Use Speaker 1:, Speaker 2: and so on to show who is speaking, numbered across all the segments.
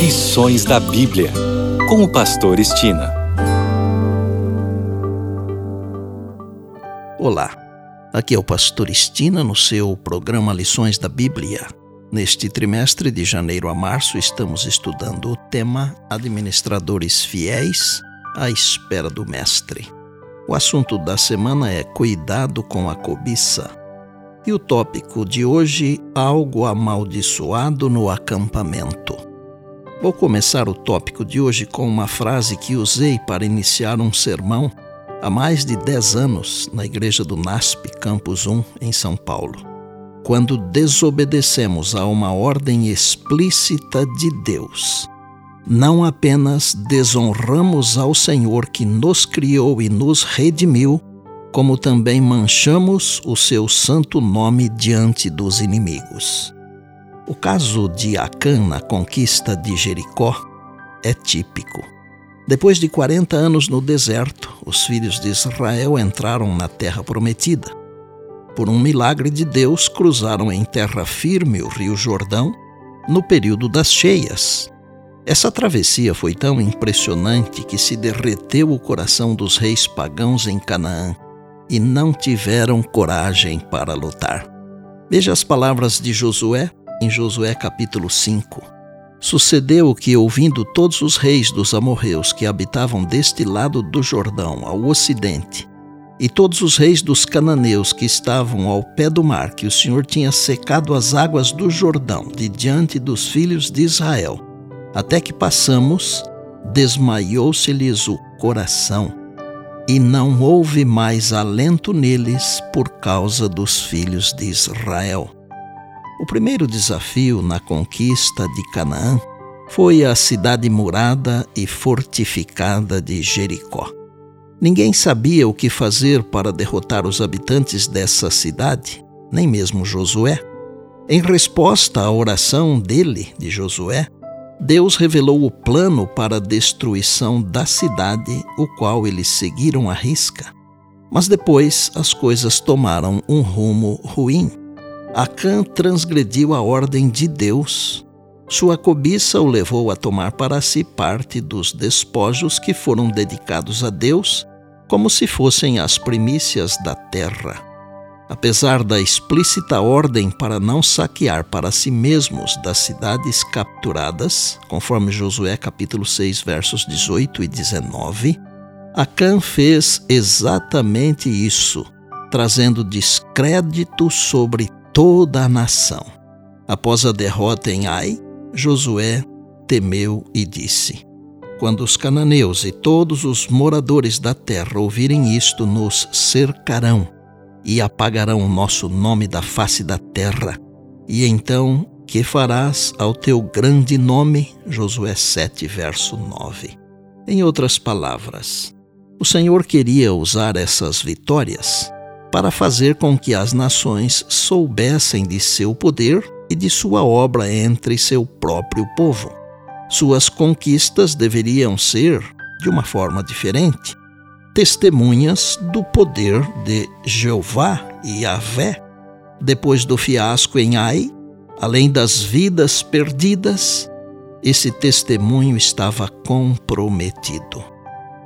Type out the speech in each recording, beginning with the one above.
Speaker 1: Lições da Bíblia, com o Pastor Estina.
Speaker 2: Olá, aqui é o Pastor Estina no seu programa Lições da Bíblia. Neste trimestre de janeiro a março, estamos estudando o tema Administradores Fiéis à Espera do Mestre. O assunto da semana é Cuidado com a Cobiça. E o tópico de hoje, algo amaldiçoado no acampamento. Vou começar o tópico de hoje com uma frase que usei para iniciar um sermão há mais de 10 anos na igreja do NASP, Campus 1, em São Paulo. Quando desobedecemos a uma ordem explícita de Deus, não apenas desonramos ao Senhor que nos criou e nos redimiu, como também manchamos o seu santo nome diante dos inimigos. O caso de Acã na conquista de Jericó é típico. Depois de 40 anos no deserto, os filhos de Israel entraram na terra prometida. Por um milagre de Deus, cruzaram em terra firme o rio Jordão no período das cheias. Essa travessia foi tão impressionante que se derreteu o coração dos reis pagãos em Canaã e não tiveram coragem para lutar. Veja as palavras de Josué em Josué capítulo 5. Sucedeu que, ouvindo todos os reis dos amorreus que habitavam deste lado do Jordão, ao ocidente, e todos os reis dos cananeus que estavam ao pé do mar, que o Senhor tinha secado as águas do Jordão de diante dos filhos de Israel, até que passamos, desmaiou-se-lhes o coração e não houve mais alento neles por causa dos filhos de Israel. O primeiro desafio na conquista de Canaã foi a cidade murada e fortificada de Jericó. Ninguém sabia o que fazer para derrotar os habitantes dessa cidade, nem mesmo Josué. Em resposta à oração dele, de Josué, Deus revelou o plano para a destruição da cidade, o qual eles seguiram à risca. Mas depois as coisas tomaram um rumo ruim. Acã transgrediu a ordem de Deus. Sua cobiça o levou a tomar para si parte dos despojos que foram dedicados a Deus, como se fossem as primícias da terra. Apesar da explícita ordem para não saquear para si mesmos das cidades capturadas, conforme Josué capítulo 6, versos 18 e 19, Acã fez exatamente isso, trazendo descrédito sobre toda a nação. Após a derrota em Ai, Josué temeu e disse: Quando os cananeus e todos os moradores da terra ouvirem isto, nos cercarão e apagarão o nosso nome da face da terra. E então, que farás ao teu grande nome? Josué 7, verso 9. Em outras palavras, o Senhor queria usar essas vitórias para fazer com que as nações soubessem de seu poder e de sua obra entre seu próprio povo. Suas conquistas deveriam ser de uma forma diferente, testemunhas do poder de Jeová e Yahvé. Depois do fiasco em Ai, além das vidas perdidas, esse testemunho estava comprometido.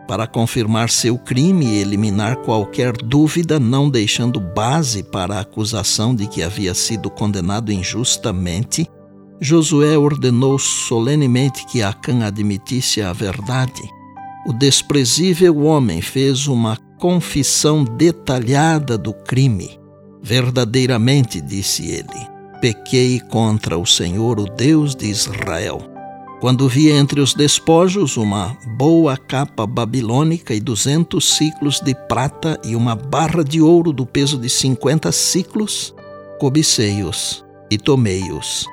Speaker 2: Para confirmar seu crime e eliminar qualquer dúvida, não deixando base para a acusação de que havia sido condenado injustamente, Josué ordenou solenemente que Acã admitisse a verdade o desprezível homem fez uma confissão detalhada do crime. Verdadeiramente, disse ele, pequei contra o Senhor, o Deus de Israel. Quando vi entre os despojos uma boa capa babilônica e duzentos ciclos de prata e uma barra de ouro do peso de cinquenta ciclos, cobicei-os e tomei-os,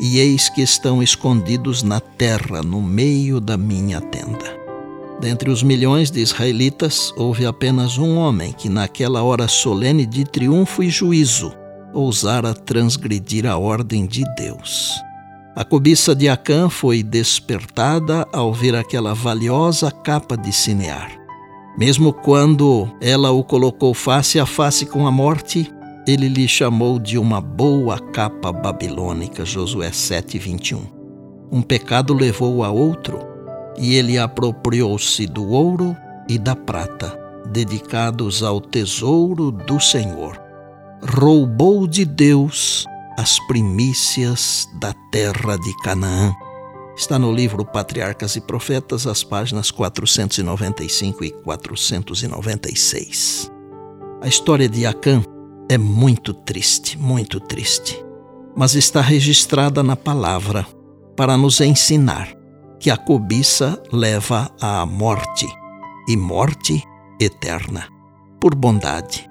Speaker 2: e eis que estão escondidos na terra, no meio da minha tenda. Dentre os milhões de israelitas, houve apenas um homem que, naquela hora solene de triunfo e juízo, ousara transgredir a ordem de Deus. A cobiça de Acã foi despertada ao ver aquela valiosa capa de Cinear. Mesmo quando ela o colocou face a face com a morte, ele lhe chamou de uma boa capa babilônica, Josué 7, 21. um pecado levou a outro, e ele apropriou-se do ouro e da prata, dedicados ao tesouro do Senhor. Roubou de Deus as primícias da terra de Canaã. Está no livro Patriarcas e Profetas, as páginas 495 e 496. A história de Acã é muito triste, muito triste, mas está registrada na palavra para nos ensinar que a cobiça leva à morte e morte eterna. Por bondade,